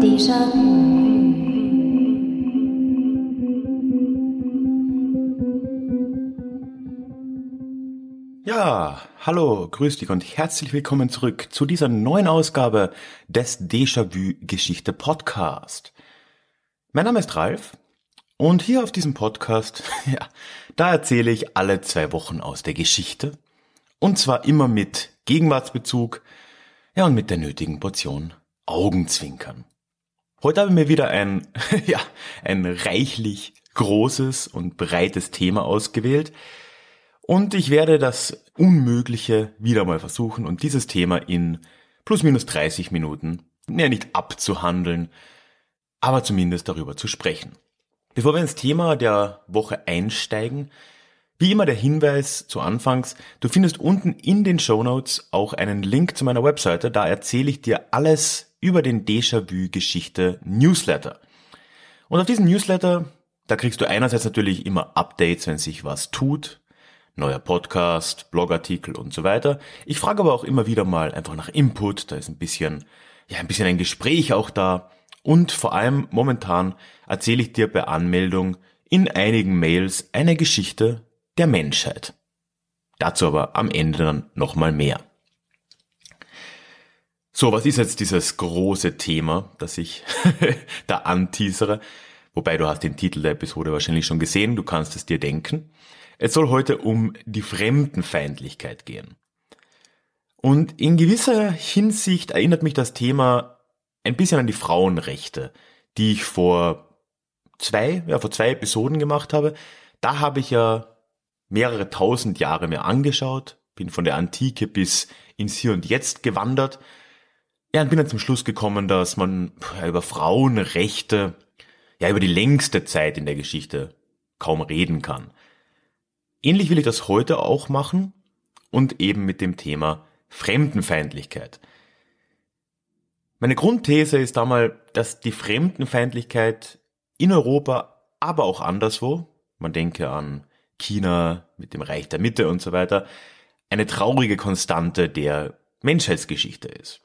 低声。Hallo, grüß dich und herzlich willkommen zurück zu dieser neuen Ausgabe des Déjà-vu Geschichte Podcast. Mein Name ist Ralf und hier auf diesem Podcast, ja, da erzähle ich alle zwei Wochen aus der Geschichte und zwar immer mit Gegenwartsbezug, ja und mit der nötigen Portion Augenzwinkern. Heute habe ich mir wieder ein, ja, ein reichlich großes und breites Thema ausgewählt, und ich werde das Unmögliche wieder mal versuchen und dieses Thema in plus minus 30 Minuten, ja nicht abzuhandeln, aber zumindest darüber zu sprechen. Bevor wir ins Thema der Woche einsteigen, wie immer der Hinweis zu Anfangs, du findest unten in den Show Notes auch einen Link zu meiner Webseite, da erzähle ich dir alles über den Déjà-vu-Geschichte Newsletter. Und auf diesen Newsletter, da kriegst du einerseits natürlich immer Updates, wenn sich was tut, neuer Podcast, Blogartikel und so weiter. Ich frage aber auch immer wieder mal einfach nach Input, da ist ein bisschen, ja, ein bisschen ein Gespräch auch da. Und vor allem momentan erzähle ich dir bei Anmeldung in einigen Mails eine Geschichte der Menschheit. Dazu aber am Ende dann nochmal mehr. So, was ist jetzt dieses große Thema, das ich da anteasere? Wobei du hast den Titel der Episode wahrscheinlich schon gesehen, du kannst es dir denken. Es soll heute um die Fremdenfeindlichkeit gehen. Und in gewisser Hinsicht erinnert mich das Thema ein bisschen an die Frauenrechte, die ich vor zwei, ja, vor zwei Episoden gemacht habe. Da habe ich ja mehrere tausend Jahre mir angeschaut, bin von der Antike bis ins Hier und Jetzt gewandert. Ja, und bin dann zum Schluss gekommen, dass man über Frauenrechte, ja, über die längste Zeit in der Geschichte kaum reden kann. Ähnlich will ich das heute auch machen und eben mit dem Thema Fremdenfeindlichkeit. Meine Grundthese ist einmal, dass die Fremdenfeindlichkeit in Europa, aber auch anderswo, man denke an China mit dem Reich der Mitte und so weiter, eine traurige Konstante der Menschheitsgeschichte ist.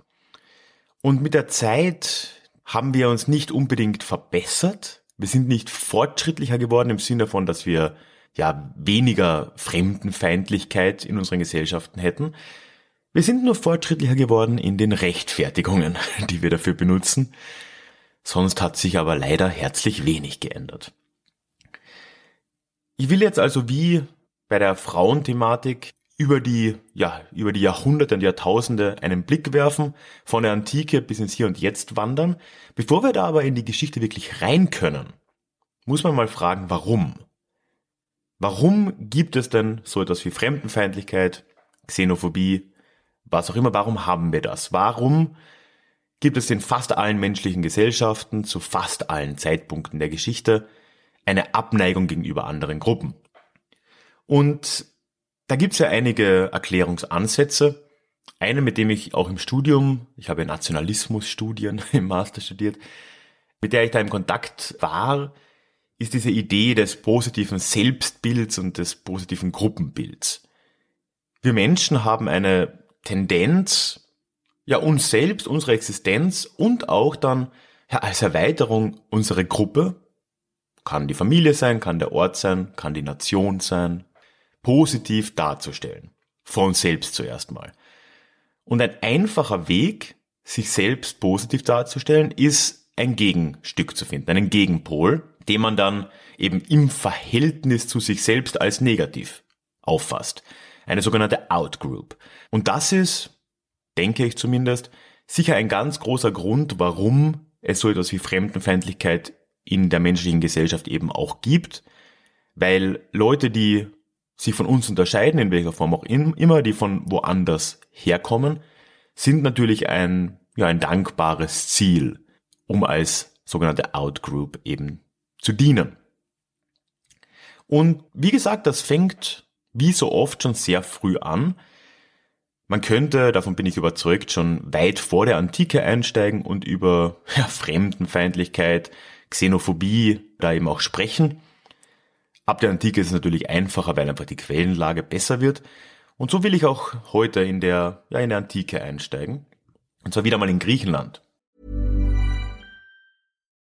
Und mit der Zeit haben wir uns nicht unbedingt verbessert. Wir sind nicht fortschrittlicher geworden im Sinne von, dass wir ja weniger Fremdenfeindlichkeit in unseren Gesellschaften hätten. Wir sind nur fortschrittlicher geworden in den Rechtfertigungen, die wir dafür benutzen. Sonst hat sich aber leider herzlich wenig geändert. Ich will jetzt also wie bei der Frauenthematik über die, ja, über die Jahrhunderte und Jahrtausende einen Blick werfen, von der Antike bis ins Hier und Jetzt wandern. Bevor wir da aber in die Geschichte wirklich rein können, muss man mal fragen, warum? Warum gibt es denn so etwas wie Fremdenfeindlichkeit, Xenophobie, was auch immer? Warum haben wir das? Warum gibt es in fast allen menschlichen Gesellschaften zu fast allen Zeitpunkten der Geschichte eine Abneigung gegenüber anderen Gruppen? Und da gibt es ja einige Erklärungsansätze. Eine, mit dem ich auch im Studium, ich habe Nationalismusstudien im Master studiert, mit der ich da im Kontakt war, ist diese Idee des positiven Selbstbilds und des positiven Gruppenbilds. Wir Menschen haben eine Tendenz, ja uns selbst, unsere Existenz und auch dann ja, als Erweiterung unsere Gruppe, kann die Familie sein, kann der Ort sein, kann die Nation sein, positiv darzustellen. Von selbst zuerst mal. Und ein einfacher Weg, sich selbst positiv darzustellen, ist ein Gegenstück zu finden, einen Gegenpol, den man dann eben im Verhältnis zu sich selbst als negativ auffasst. Eine sogenannte Outgroup. Und das ist, denke ich zumindest, sicher ein ganz großer Grund, warum es so etwas wie Fremdenfeindlichkeit in der menschlichen Gesellschaft eben auch gibt, weil Leute, die sich von uns unterscheiden, in welcher Form auch immer, die von woanders herkommen, sind natürlich ein, ja, ein dankbares Ziel, um als sogenannte Outgroup eben zu dienen. Und wie gesagt, das fängt wie so oft schon sehr früh an. Man könnte, davon bin ich überzeugt, schon weit vor der Antike einsteigen und über ja, Fremdenfeindlichkeit, Xenophobie da eben auch sprechen. Ab der Antike ist es natürlich einfacher, weil einfach die Quellenlage besser wird. Und so will ich auch heute in der, ja, in der Antike einsteigen. Und zwar wieder mal in Griechenland.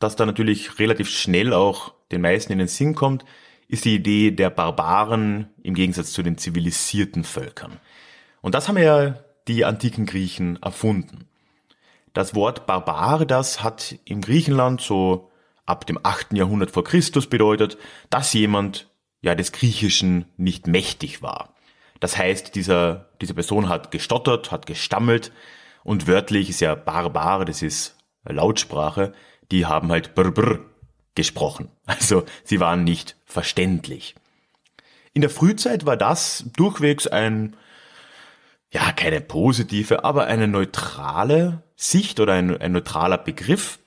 das da natürlich relativ schnell auch den meisten in den Sinn kommt, ist die Idee der Barbaren im Gegensatz zu den zivilisierten Völkern. Und das haben ja die antiken Griechen erfunden. Das Wort Barbar, das hat im Griechenland so ab dem 8. Jahrhundert vor Christus bedeutet, dass jemand ja des Griechischen nicht mächtig war. Das heißt, dieser, diese Person hat gestottert, hat gestammelt und wörtlich ist ja Barbar, das ist Lautsprache, die haben halt brr, brr gesprochen. Also sie waren nicht verständlich. In der Frühzeit war das durchwegs ein, ja, keine positive, aber eine neutrale Sicht oder ein, ein neutraler Begriff,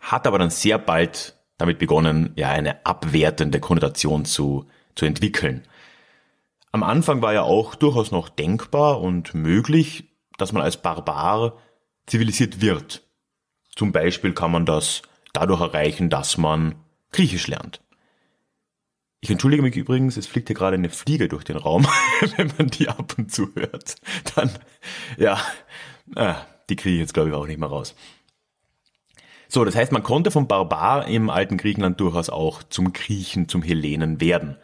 hat aber dann sehr bald damit begonnen, ja, eine abwertende Konnotation zu, zu entwickeln. Am Anfang war ja auch durchaus noch denkbar und möglich, dass man als Barbar zivilisiert wird. Zum Beispiel kann man das dadurch erreichen, dass man Griechisch lernt. Ich entschuldige mich übrigens, es fliegt hier gerade eine Fliege durch den Raum. Wenn man die ab und zu hört, dann, ja, äh, die kriege ich jetzt glaube ich auch nicht mehr raus. So, das heißt, man konnte vom Barbar im alten Griechenland durchaus auch zum Griechen, zum Hellenen werden.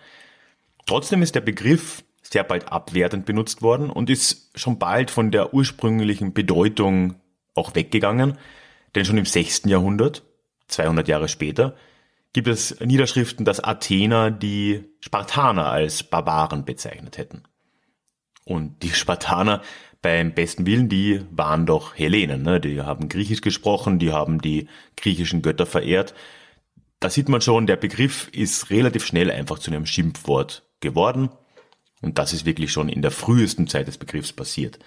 Trotzdem ist der Begriff sehr bald abwertend benutzt worden und ist schon bald von der ursprünglichen Bedeutung auch weggegangen, denn schon im 6. Jahrhundert, 200 Jahre später, gibt es Niederschriften, dass Athener die Spartaner als Barbaren bezeichnet hätten. Und die Spartaner beim besten Willen, die waren doch Hellenen, ne? die haben Griechisch gesprochen, die haben die griechischen Götter verehrt. Da sieht man schon, der Begriff ist relativ schnell einfach zu einem Schimpfwort geworden. Und das ist wirklich schon in der frühesten Zeit des Begriffs passiert.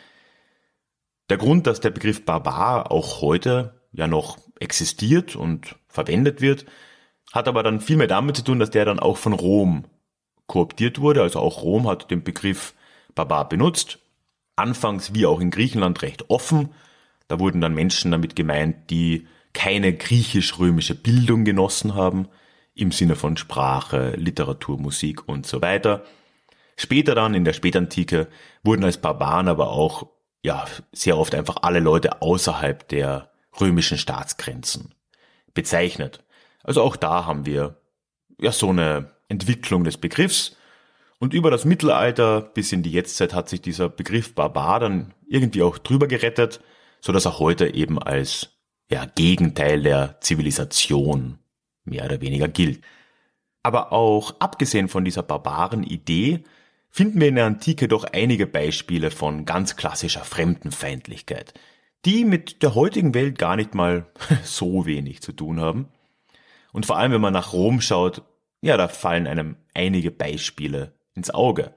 Der Grund, dass der Begriff Barbar auch heute ja noch existiert und verwendet wird, hat aber dann viel mehr damit zu tun, dass der dann auch von Rom kooptiert wurde. Also auch Rom hat den Begriff Barbar benutzt. Anfangs wie auch in Griechenland recht offen. Da wurden dann Menschen damit gemeint, die keine griechisch-römische Bildung genossen haben, im Sinne von Sprache, Literatur, Musik und so weiter. Später dann, in der Spätantike, wurden als Barbaren aber auch, ja, sehr oft einfach alle Leute außerhalb der römischen Staatsgrenzen bezeichnet. Also auch da haben wir ja so eine Entwicklung des Begriffs. Und über das Mittelalter bis in die Jetztzeit hat sich dieser Begriff Barbar dann irgendwie auch drüber gerettet, so dass er heute eben als ja, Gegenteil der Zivilisation mehr oder weniger gilt. Aber auch abgesehen von dieser barbaren Idee finden wir in der Antike doch einige Beispiele von ganz klassischer Fremdenfeindlichkeit die mit der heutigen Welt gar nicht mal so wenig zu tun haben. Und vor allem, wenn man nach Rom schaut, ja, da fallen einem einige Beispiele ins Auge.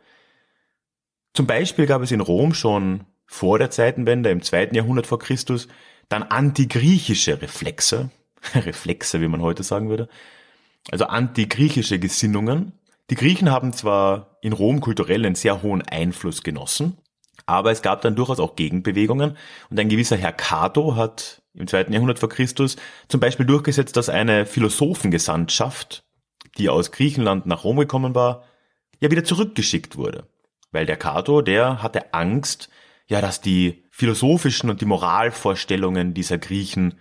Zum Beispiel gab es in Rom schon vor der Zeitenwende im zweiten Jahrhundert vor Christus dann antigriechische Reflexe, Reflexe, wie man heute sagen würde, also antigriechische Gesinnungen. Die Griechen haben zwar in Rom kulturell einen sehr hohen Einfluss genossen, aber es gab dann durchaus auch Gegenbewegungen und ein gewisser Herr Cato hat im zweiten Jahrhundert vor Christus zum Beispiel durchgesetzt, dass eine Philosophengesandtschaft, die aus Griechenland nach Rom gekommen war, ja wieder zurückgeschickt wurde. Weil der Cato, der hatte Angst, ja, dass die philosophischen und die Moralvorstellungen dieser Griechen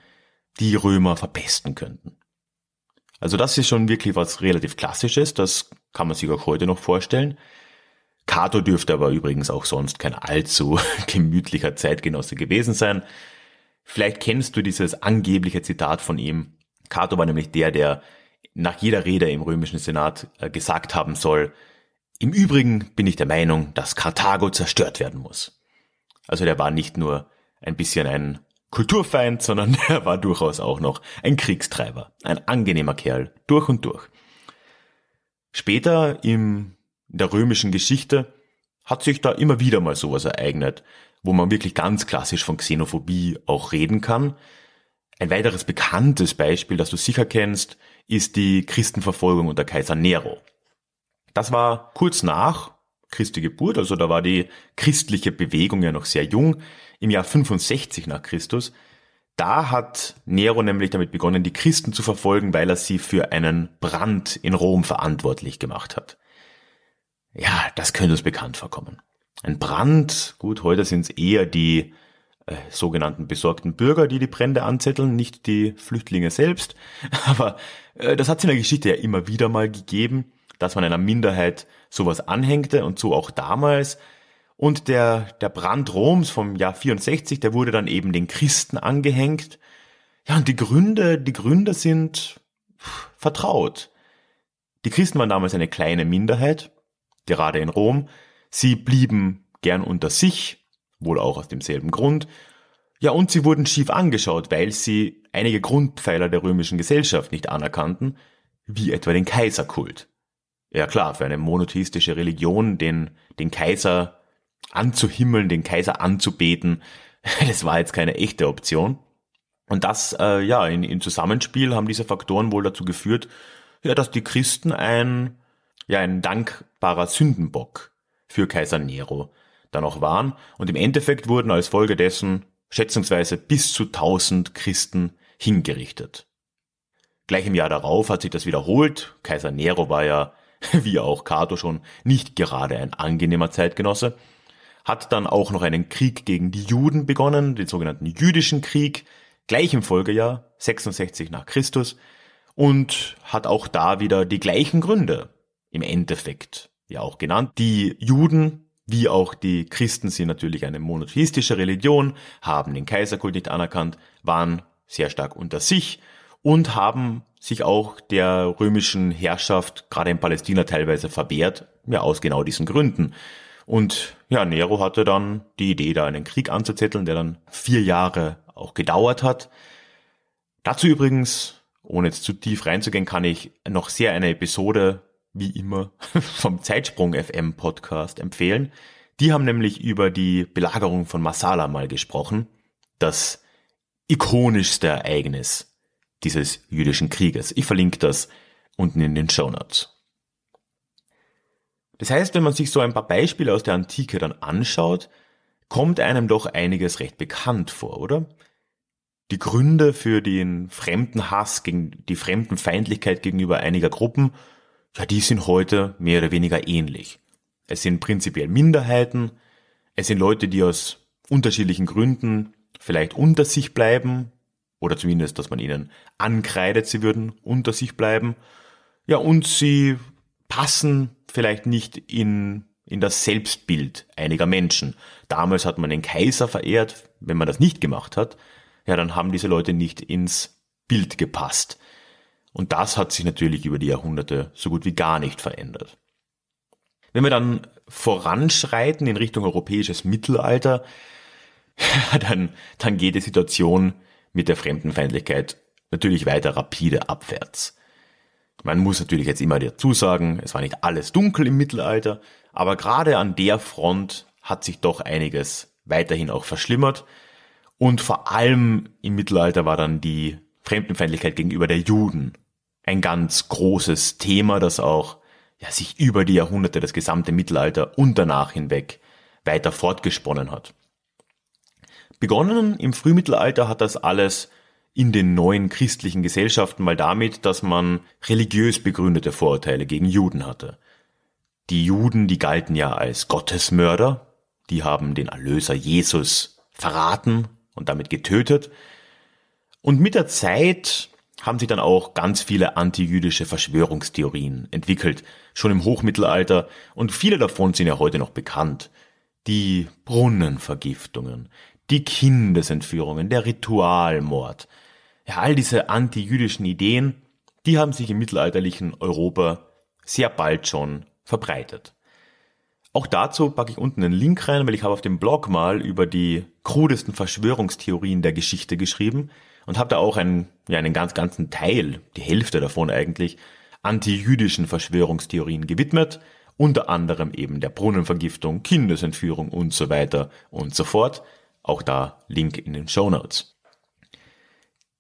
die Römer verpesten könnten. Also das ist schon wirklich was relativ Klassisches, das kann man sich auch heute noch vorstellen. Cato dürfte aber übrigens auch sonst kein allzu gemütlicher Zeitgenosse gewesen sein. Vielleicht kennst du dieses angebliche Zitat von ihm. Cato war nämlich der, der nach jeder Rede im römischen Senat äh, gesagt haben soll, im Übrigen bin ich der Meinung, dass Karthago zerstört werden muss. Also der war nicht nur ein bisschen ein Kulturfeind, sondern er war durchaus auch noch ein Kriegstreiber, ein angenehmer Kerl, durch und durch. Später im, der römischen Geschichte hat sich da immer wieder mal sowas ereignet, wo man wirklich ganz klassisch von Xenophobie auch reden kann. Ein weiteres bekanntes Beispiel, das du sicher kennst, ist die Christenverfolgung unter Kaiser Nero. Das war kurz nach Christi Geburt, also da war die christliche Bewegung ja noch sehr jung, im Jahr 65 nach Christus. Da hat Nero nämlich damit begonnen, die Christen zu verfolgen, weil er sie für einen Brand in Rom verantwortlich gemacht hat. Ja, das könnte uns bekannt vorkommen. Ein Brand, gut, heute sind es eher die äh, sogenannten besorgten Bürger, die die Brände anzetteln, nicht die Flüchtlinge selbst. Aber äh, das hat es in der Geschichte ja immer wieder mal gegeben, dass man einer Minderheit sowas anhängte und so auch damals. Und der, der Brand Roms vom Jahr 64, der wurde dann eben den Christen angehängt. Ja, und die Gründe, die Gründe sind vertraut. Die Christen waren damals eine kleine Minderheit, gerade in Rom. Sie blieben gern unter sich, wohl auch aus demselben Grund. Ja, und sie wurden schief angeschaut, weil sie einige Grundpfeiler der römischen Gesellschaft nicht anerkannten, wie etwa den Kaiserkult. Ja klar, für eine monotheistische Religion den, den Kaiser anzuhimmeln, den Kaiser anzubeten, das war jetzt keine echte Option. Und das, äh, ja, in, in Zusammenspiel haben diese Faktoren wohl dazu geführt, ja, dass die Christen ein, ja, ein dankbarer Sündenbock für Kaiser Nero dann auch waren. Und im Endeffekt wurden als Folge dessen schätzungsweise bis zu 1000 Christen hingerichtet. Gleich im Jahr darauf hat sich das wiederholt. Kaiser Nero war ja, wie auch Cato schon, nicht gerade ein angenehmer Zeitgenosse. Hat dann auch noch einen Krieg gegen die Juden begonnen, den sogenannten jüdischen Krieg, gleich im Folgejahr, 66 nach Christus, und hat auch da wieder die gleichen Gründe im Endeffekt ja auch genannt. Die Juden wie auch die Christen sind natürlich eine monotheistische Religion, haben den Kaiserkult nicht anerkannt, waren sehr stark unter sich und haben sich auch der römischen Herrschaft gerade in Palästina teilweise verwehrt, ja aus genau diesen Gründen. Und ja, Nero hatte dann die Idee, da einen Krieg anzuzetteln, der dann vier Jahre auch gedauert hat. Dazu übrigens, ohne jetzt zu tief reinzugehen, kann ich noch sehr eine Episode wie immer, vom Zeitsprung FM Podcast empfehlen. Die haben nämlich über die Belagerung von Masala mal gesprochen. Das ikonischste Ereignis dieses jüdischen Krieges. Ich verlinke das unten in den Show Notes. Das heißt, wenn man sich so ein paar Beispiele aus der Antike dann anschaut, kommt einem doch einiges recht bekannt vor, oder? Die Gründe für den Fremdenhass gegen die Fremdenfeindlichkeit gegenüber einiger Gruppen ja, die sind heute mehr oder weniger ähnlich. Es sind prinzipiell Minderheiten, es sind Leute, die aus unterschiedlichen Gründen vielleicht unter sich bleiben, oder zumindest, dass man ihnen ankreidet, sie würden unter sich bleiben. Ja, und sie passen vielleicht nicht in, in das Selbstbild einiger Menschen. Damals hat man den Kaiser verehrt. Wenn man das nicht gemacht hat, ja, dann haben diese Leute nicht ins Bild gepasst. Und das hat sich natürlich über die Jahrhunderte so gut wie gar nicht verändert. Wenn wir dann voranschreiten in Richtung europäisches Mittelalter, dann, dann geht die Situation mit der Fremdenfeindlichkeit natürlich weiter rapide abwärts. Man muss natürlich jetzt immer dazu sagen, es war nicht alles dunkel im Mittelalter, aber gerade an der Front hat sich doch einiges weiterhin auch verschlimmert. Und vor allem im Mittelalter war dann die Fremdenfeindlichkeit gegenüber der Juden ein ganz großes Thema, das auch ja, sich über die Jahrhunderte, das gesamte Mittelalter und danach hinweg weiter fortgesponnen hat. Begonnen im Frühmittelalter hat das alles in den neuen christlichen Gesellschaften mal damit, dass man religiös begründete Vorurteile gegen Juden hatte. Die Juden, die galten ja als Gottesmörder, die haben den Erlöser Jesus verraten und damit getötet. Und mit der Zeit haben sich dann auch ganz viele antijüdische Verschwörungstheorien entwickelt, schon im Hochmittelalter, und viele davon sind ja heute noch bekannt. Die Brunnenvergiftungen, die Kindesentführungen, der Ritualmord. Ja, all diese antijüdischen Ideen, die haben sich im mittelalterlichen Europa sehr bald schon verbreitet. Auch dazu packe ich unten einen Link rein, weil ich habe auf dem Blog mal über die krudesten Verschwörungstheorien der Geschichte geschrieben und habe da auch einen, ja, einen ganz ganzen Teil, die Hälfte davon eigentlich, anti-jüdischen Verschwörungstheorien gewidmet, unter anderem eben der Brunnenvergiftung, Kindesentführung und so weiter und so fort. Auch da Link in den Show Notes.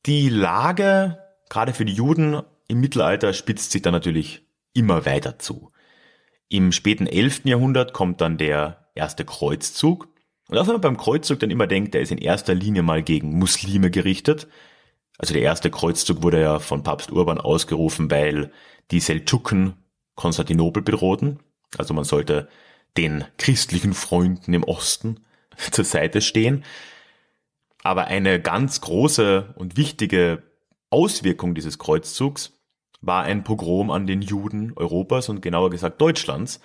Die Lage, gerade für die Juden im Mittelalter, spitzt sich dann natürlich immer weiter zu. Im späten 11. Jahrhundert kommt dann der erste Kreuzzug. Und auch wenn man beim Kreuzzug dann immer denkt, der ist in erster Linie mal gegen Muslime gerichtet. Also der erste Kreuzzug wurde ja von Papst Urban ausgerufen, weil die Seldschuken Konstantinopel bedrohten. Also man sollte den christlichen Freunden im Osten zur Seite stehen. Aber eine ganz große und wichtige Auswirkung dieses Kreuzzugs war ein Pogrom an den Juden Europas und genauer gesagt Deutschlands.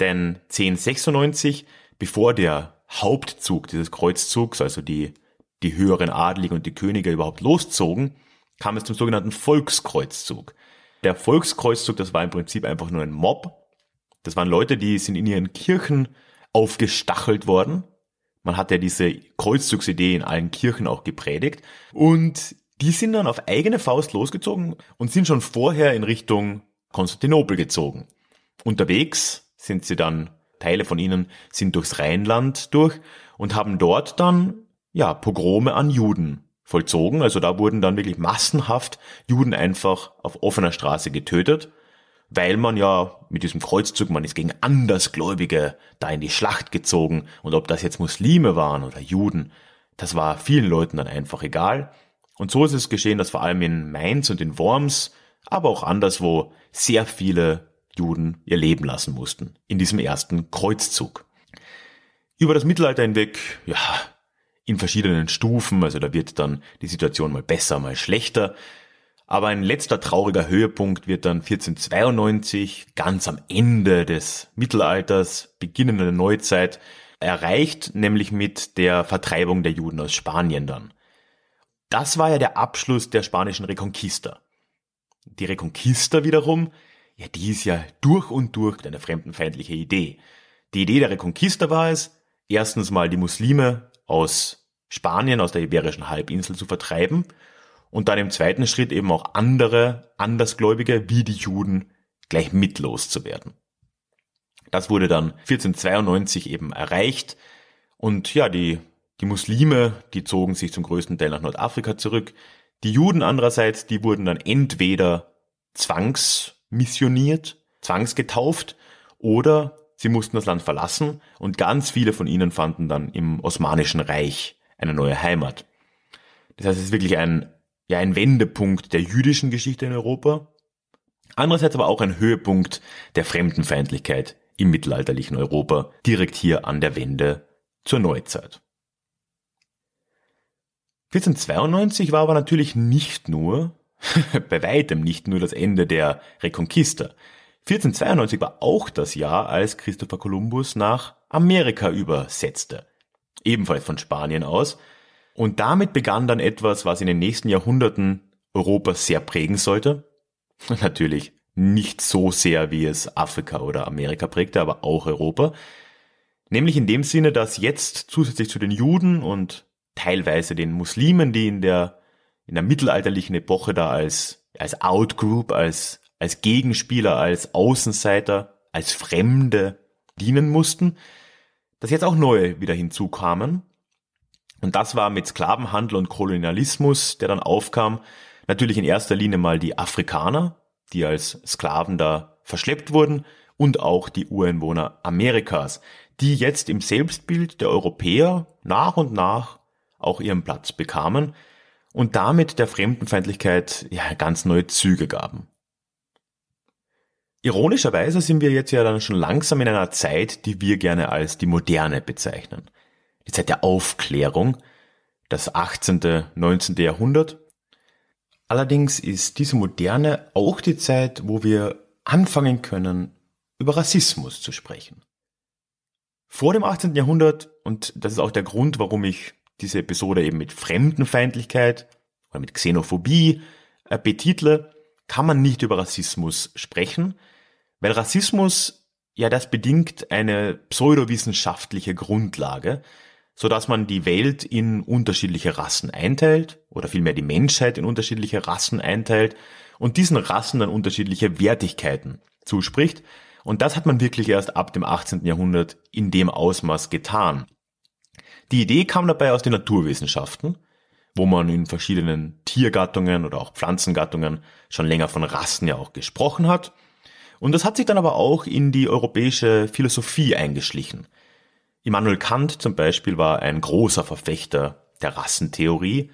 Denn 1096, bevor der Hauptzug dieses Kreuzzugs, also die, die höheren Adligen und die Könige überhaupt loszogen, kam es zum sogenannten Volkskreuzzug. Der Volkskreuzzug, das war im Prinzip einfach nur ein Mob. Das waren Leute, die sind in ihren Kirchen aufgestachelt worden. Man hat ja diese Kreuzzugsidee in allen Kirchen auch gepredigt. Und die sind dann auf eigene Faust losgezogen und sind schon vorher in Richtung Konstantinopel gezogen. Unterwegs sind sie dann, Teile von ihnen sind durchs Rheinland durch und haben dort dann, ja, Pogrome an Juden vollzogen. Also da wurden dann wirklich massenhaft Juden einfach auf offener Straße getötet, weil man ja mit diesem Kreuzzug, man ist gegen Andersgläubige da in die Schlacht gezogen und ob das jetzt Muslime waren oder Juden, das war vielen Leuten dann einfach egal. Und so ist es geschehen, dass vor allem in Mainz und in Worms, aber auch anderswo sehr viele Juden ihr Leben lassen mussten in diesem ersten Kreuzzug. Über das Mittelalter hinweg, ja, in verschiedenen Stufen, also da wird dann die Situation mal besser, mal schlechter. Aber ein letzter trauriger Höhepunkt wird dann 1492, ganz am Ende des Mittelalters, Beginn der Neuzeit, erreicht, nämlich mit der Vertreibung der Juden aus Spanien dann. Das war ja der Abschluss der spanischen Reconquista. Die Reconquista wiederum, ja, die ist ja durch und durch eine fremdenfeindliche Idee. Die Idee der Reconquista war es, erstens mal die Muslime aus Spanien, aus der Iberischen Halbinsel zu vertreiben und dann im zweiten Schritt eben auch andere Andersgläubige wie die Juden gleich mit loszuwerden. Das wurde dann 1492 eben erreicht und ja, die die Muslime, die zogen sich zum größten Teil nach Nordafrika zurück. Die Juden andererseits, die wurden dann entweder zwangsmissioniert, zwangsgetauft oder sie mussten das Land verlassen und ganz viele von ihnen fanden dann im Osmanischen Reich eine neue Heimat. Das heißt, es ist wirklich ein, ja, ein Wendepunkt der jüdischen Geschichte in Europa. Andererseits aber auch ein Höhepunkt der Fremdenfeindlichkeit im mittelalterlichen Europa, direkt hier an der Wende zur Neuzeit. 1492 war aber natürlich nicht nur, bei weitem nicht nur das Ende der Reconquista. 1492 war auch das Jahr, als Christopher Columbus nach Amerika übersetzte. Ebenfalls von Spanien aus. Und damit begann dann etwas, was in den nächsten Jahrhunderten Europa sehr prägen sollte. Natürlich nicht so sehr, wie es Afrika oder Amerika prägte, aber auch Europa. Nämlich in dem Sinne, dass jetzt zusätzlich zu den Juden und teilweise den Muslimen, die in der, in der mittelalterlichen Epoche da als, als Outgroup, als, als Gegenspieler, als Außenseiter, als Fremde dienen mussten, dass jetzt auch neue wieder hinzukamen. Und das war mit Sklavenhandel und Kolonialismus, der dann aufkam, natürlich in erster Linie mal die Afrikaner, die als Sklaven da verschleppt wurden, und auch die Ureinwohner Amerikas, die jetzt im Selbstbild der Europäer nach und nach auch ihren Platz bekamen und damit der Fremdenfeindlichkeit ja, ganz neue Züge gaben. Ironischerweise sind wir jetzt ja dann schon langsam in einer Zeit, die wir gerne als die moderne bezeichnen. Die Zeit der Aufklärung, das 18., 19. Jahrhundert. Allerdings ist diese moderne auch die Zeit, wo wir anfangen können, über Rassismus zu sprechen. Vor dem 18. Jahrhundert, und das ist auch der Grund, warum ich diese Episode eben mit Fremdenfeindlichkeit oder mit Xenophobie äh, betitle, kann man nicht über Rassismus sprechen, weil Rassismus, ja, das bedingt eine pseudowissenschaftliche Grundlage, so dass man die Welt in unterschiedliche Rassen einteilt oder vielmehr die Menschheit in unterschiedliche Rassen einteilt und diesen Rassen dann unterschiedliche Wertigkeiten zuspricht. Und das hat man wirklich erst ab dem 18. Jahrhundert in dem Ausmaß getan. Die Idee kam dabei aus den Naturwissenschaften, wo man in verschiedenen Tiergattungen oder auch Pflanzengattungen schon länger von Rassen ja auch gesprochen hat. Und das hat sich dann aber auch in die europäische Philosophie eingeschlichen. Immanuel Kant zum Beispiel war ein großer Verfechter der Rassentheorie.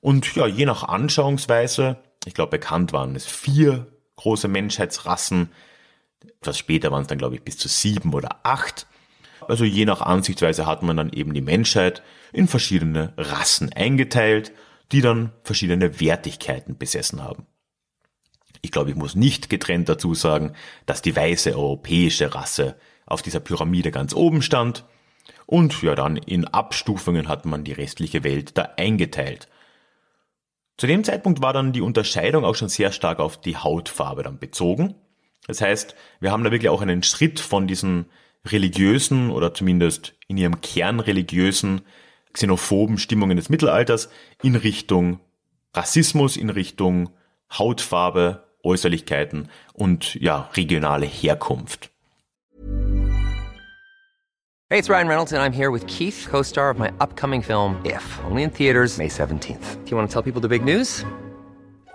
Und ja, je nach Anschauungsweise, ich glaube, bekannt waren es vier große Menschheitsrassen, etwas später waren es dann, glaube ich, bis zu sieben oder acht. Also je nach Ansichtsweise hat man dann eben die Menschheit in verschiedene Rassen eingeteilt, die dann verschiedene Wertigkeiten besessen haben. Ich glaube, ich muss nicht getrennt dazu sagen, dass die weiße europäische Rasse auf dieser Pyramide ganz oben stand und ja dann in Abstufungen hat man die restliche Welt da eingeteilt. Zu dem Zeitpunkt war dann die Unterscheidung auch schon sehr stark auf die Hautfarbe dann bezogen. Das heißt, wir haben da wirklich auch einen Schritt von diesen religiösen oder zumindest in ihrem Kern religiösen xenophoben Stimmungen des Mittelalters in Richtung Rassismus, in Richtung Hautfarbe, Äußerlichkeiten und ja, regionale Herkunft. Hey, it's Ryan Reynolds and I'm here with Keith, co-star of my upcoming film If, only in theaters May 17th. Do you want to tell people the big news?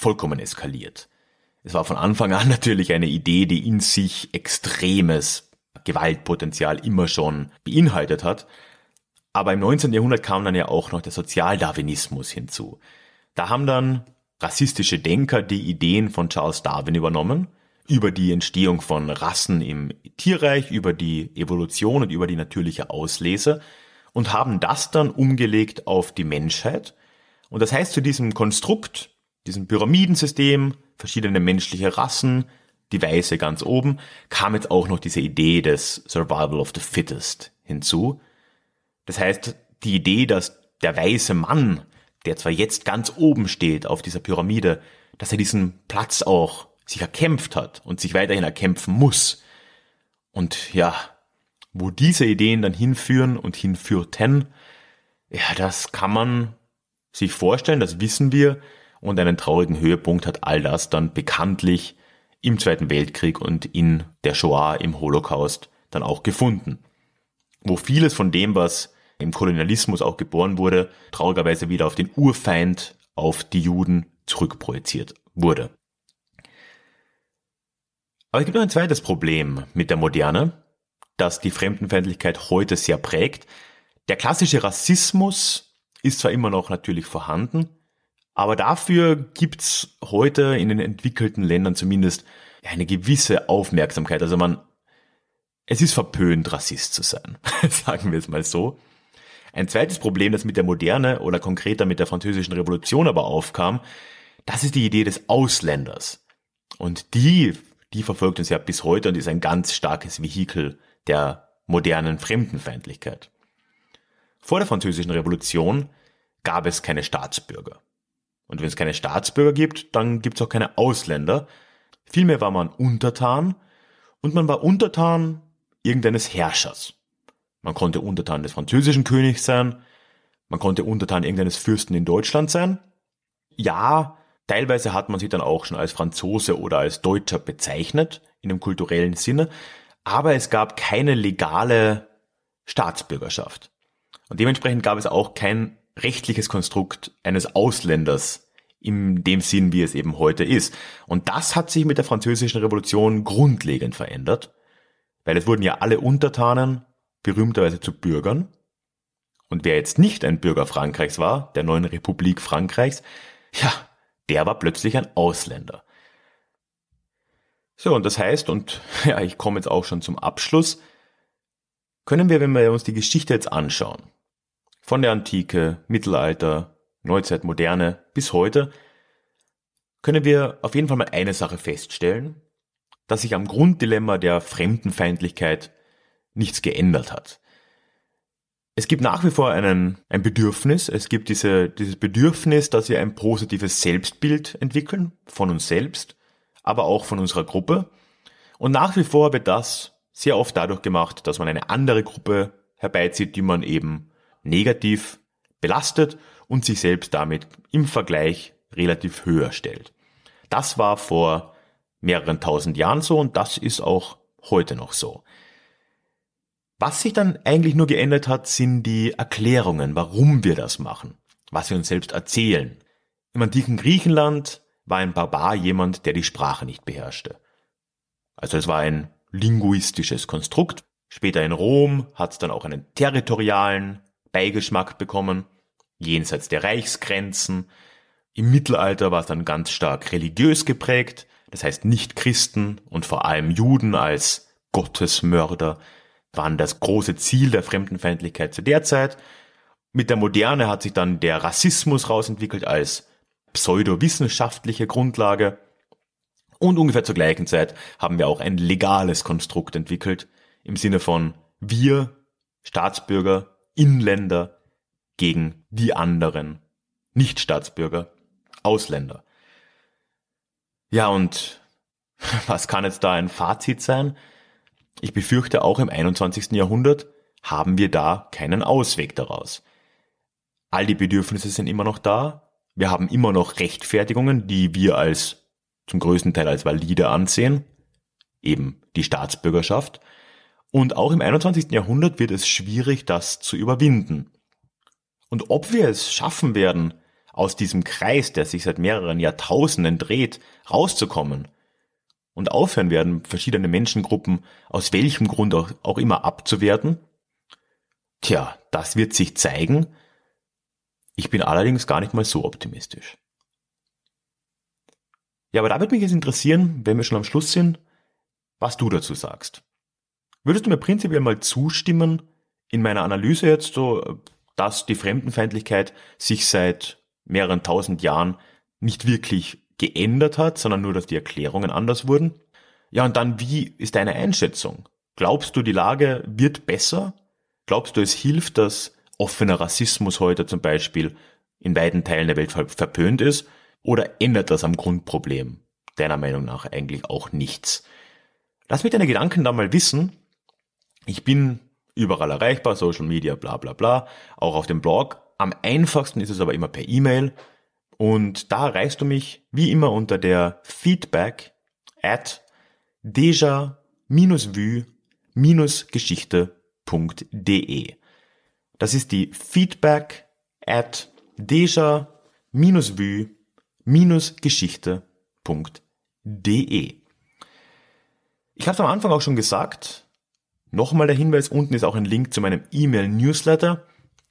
vollkommen eskaliert. Es war von Anfang an natürlich eine Idee, die in sich extremes Gewaltpotenzial immer schon beinhaltet hat. Aber im 19. Jahrhundert kam dann ja auch noch der Sozialdarwinismus hinzu. Da haben dann rassistische Denker die Ideen von Charles Darwin übernommen, über die Entstehung von Rassen im Tierreich, über die Evolution und über die natürliche Auslese und haben das dann umgelegt auf die Menschheit. Und das heißt, zu diesem Konstrukt, diesem Pyramidensystem, verschiedene menschliche Rassen, die Weiße ganz oben, kam jetzt auch noch diese Idee des Survival of the Fittest hinzu. Das heißt, die Idee, dass der weiße Mann, der zwar jetzt ganz oben steht auf dieser Pyramide, dass er diesen Platz auch sich erkämpft hat und sich weiterhin erkämpfen muss. Und ja, wo diese Ideen dann hinführen und hinführten, ja, das kann man sich vorstellen, das wissen wir, und einen traurigen Höhepunkt hat all das dann bekanntlich im Zweiten Weltkrieg und in der Shoah, im Holocaust dann auch gefunden. Wo vieles von dem, was im Kolonialismus auch geboren wurde, traurigerweise wieder auf den Urfeind, auf die Juden zurückprojiziert wurde. Aber es gibt noch ein zweites Problem mit der Moderne, das die Fremdenfeindlichkeit heute sehr prägt. Der klassische Rassismus ist zwar immer noch natürlich vorhanden, aber dafür gibt's heute in den entwickelten Ländern zumindest eine gewisse Aufmerksamkeit. Also man, es ist verpönt, Rassist zu sein, sagen wir es mal so. Ein zweites Problem, das mit der Moderne oder konkreter mit der französischen Revolution aber aufkam, das ist die Idee des Ausländers. Und die, die verfolgt uns ja bis heute und ist ein ganz starkes Vehikel der modernen Fremdenfeindlichkeit. Vor der französischen Revolution gab es keine Staatsbürger. Und wenn es keine Staatsbürger gibt, dann gibt es auch keine Ausländer. Vielmehr war man Untertan und man war Untertan irgendeines Herrschers. Man konnte Untertan des französischen Königs sein, man konnte Untertan irgendeines Fürsten in Deutschland sein. Ja, teilweise hat man sich dann auch schon als Franzose oder als Deutscher bezeichnet, in einem kulturellen Sinne, aber es gab keine legale Staatsbürgerschaft. Und dementsprechend gab es auch kein rechtliches Konstrukt eines Ausländers in dem Sinn, wie es eben heute ist. Und das hat sich mit der französischen Revolution grundlegend verändert, weil es wurden ja alle Untertanen berühmterweise zu Bürgern. Und wer jetzt nicht ein Bürger Frankreichs war, der neuen Republik Frankreichs, ja, der war plötzlich ein Ausländer. So, und das heißt, und ja, ich komme jetzt auch schon zum Abschluss, können wir, wenn wir uns die Geschichte jetzt anschauen, von der Antike, Mittelalter, Neuzeit, Moderne bis heute, können wir auf jeden Fall mal eine Sache feststellen, dass sich am Grunddilemma der Fremdenfeindlichkeit nichts geändert hat. Es gibt nach wie vor einen, ein Bedürfnis, es gibt diese, dieses Bedürfnis, dass wir ein positives Selbstbild entwickeln, von uns selbst, aber auch von unserer Gruppe. Und nach wie vor wird das sehr oft dadurch gemacht, dass man eine andere Gruppe herbeizieht, die man eben negativ belastet und sich selbst damit im Vergleich relativ höher stellt. Das war vor mehreren tausend Jahren so und das ist auch heute noch so. Was sich dann eigentlich nur geändert hat, sind die Erklärungen, warum wir das machen, was wir uns selbst erzählen. Im antiken Griechenland war ein Barbar jemand, der die Sprache nicht beherrschte. Also es war ein linguistisches Konstrukt. Später in Rom hat es dann auch einen territorialen Beigeschmack bekommen, jenseits der Reichsgrenzen. Im Mittelalter war es dann ganz stark religiös geprägt, das heißt nicht Christen und vor allem Juden als Gottesmörder waren das große Ziel der Fremdenfeindlichkeit zu der Zeit. Mit der Moderne hat sich dann der Rassismus rausentwickelt als pseudowissenschaftliche Grundlage. Und ungefähr zur gleichen Zeit haben wir auch ein legales Konstrukt entwickelt, im Sinne von wir, Staatsbürger, Inländer gegen die anderen, Nichtstaatsbürger, Ausländer. Ja, und was kann jetzt da ein Fazit sein? Ich befürchte, auch im 21. Jahrhundert haben wir da keinen Ausweg daraus. All die Bedürfnisse sind immer noch da. Wir haben immer noch Rechtfertigungen, die wir als zum größten Teil als valide ansehen. Eben die Staatsbürgerschaft. Und auch im 21. Jahrhundert wird es schwierig, das zu überwinden. Und ob wir es schaffen werden, aus diesem Kreis, der sich seit mehreren Jahrtausenden dreht, rauszukommen, und aufhören werden, verschiedene Menschengruppen aus welchem Grund auch, immer abzuwerten? Tja, das wird sich zeigen. Ich bin allerdings gar nicht mal so optimistisch. Ja, aber da würde mich jetzt interessieren, wenn wir schon am Schluss sind, was du dazu sagst. Würdest du mir prinzipiell mal zustimmen in meiner Analyse jetzt so, dass die Fremdenfeindlichkeit sich seit mehreren tausend Jahren nicht wirklich geändert hat, sondern nur, dass die Erklärungen anders wurden. Ja, und dann, wie ist deine Einschätzung? Glaubst du, die Lage wird besser? Glaubst du, es hilft, dass offener Rassismus heute zum Beispiel in weiten Teilen der Welt verpönt ist? Oder ändert das am Grundproblem deiner Meinung nach eigentlich auch nichts? Lass mich deine Gedanken da mal wissen. Ich bin überall erreichbar, Social Media, bla bla bla, auch auf dem Blog. Am einfachsten ist es aber immer per E-Mail. Und da erreichst du mich wie immer unter der feedback at deja-vue-geschichte.de. Das ist die feedback at deja-vue-geschichte.de. Ich habe es am Anfang auch schon gesagt. Nochmal der Hinweis, unten ist auch ein Link zu meinem E-Mail-Newsletter.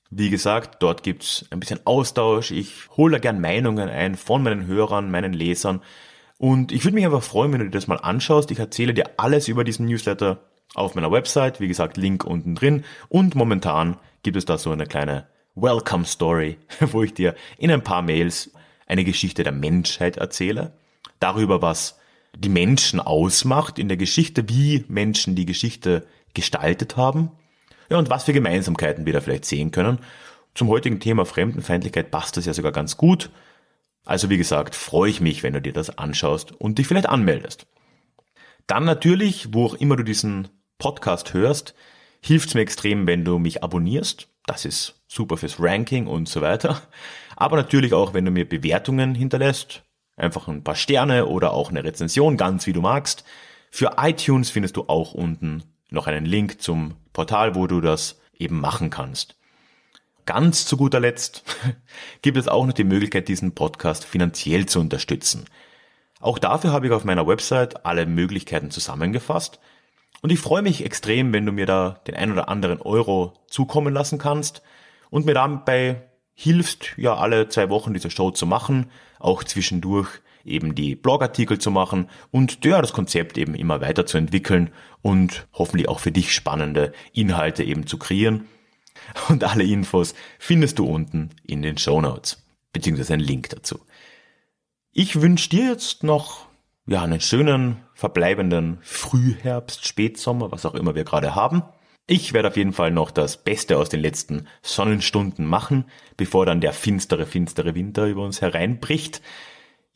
Wie gesagt, dort gibt's ein bisschen Austausch. Ich hole da gern Meinungen ein von meinen Hörern, meinen Lesern. Und ich würde mich einfach freuen, wenn du dir das mal anschaust. Ich erzähle dir alles über diesen Newsletter auf meiner Website. Wie gesagt, Link unten drin. Und momentan gibt es da so eine kleine Welcome Story, wo ich dir in ein paar Mails eine Geschichte der Menschheit erzähle. Darüber, was die Menschen ausmacht in der Geschichte, wie Menschen die Geschichte gestaltet haben ja, und was für Gemeinsamkeiten wir da vielleicht sehen können. Zum heutigen Thema Fremdenfeindlichkeit passt das ja sogar ganz gut. Also wie gesagt, freue ich mich, wenn du dir das anschaust und dich vielleicht anmeldest. Dann natürlich, wo auch immer du diesen Podcast hörst, hilft es mir extrem, wenn du mich abonnierst. Das ist super fürs Ranking und so weiter. Aber natürlich auch, wenn du mir Bewertungen hinterlässt. Einfach ein paar Sterne oder auch eine Rezension, ganz wie du magst. Für iTunes findest du auch unten noch einen Link zum Portal, wo du das eben machen kannst. Ganz zu guter Letzt gibt es auch noch die Möglichkeit, diesen Podcast finanziell zu unterstützen. Auch dafür habe ich auf meiner Website alle Möglichkeiten zusammengefasst und ich freue mich extrem, wenn du mir da den ein oder anderen Euro zukommen lassen kannst und mir dabei hilfst, ja alle zwei Wochen diese Show zu machen, auch zwischendurch eben die Blogartikel zu machen und ja, das Konzept eben immer weiterzuentwickeln und hoffentlich auch für dich spannende Inhalte eben zu kreieren. Und alle Infos findest du unten in den Show Notes, beziehungsweise einen Link dazu. Ich wünsche dir jetzt noch ja, einen schönen verbleibenden Frühherbst, Spätsommer, was auch immer wir gerade haben. Ich werde auf jeden Fall noch das Beste aus den letzten Sonnenstunden machen, bevor dann der finstere, finstere Winter über uns hereinbricht.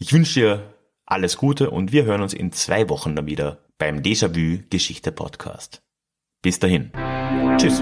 Ich wünsche dir alles Gute und wir hören uns in zwei Wochen dann wieder beim Déjà-vu Geschichte Podcast. Bis dahin. Tschüss.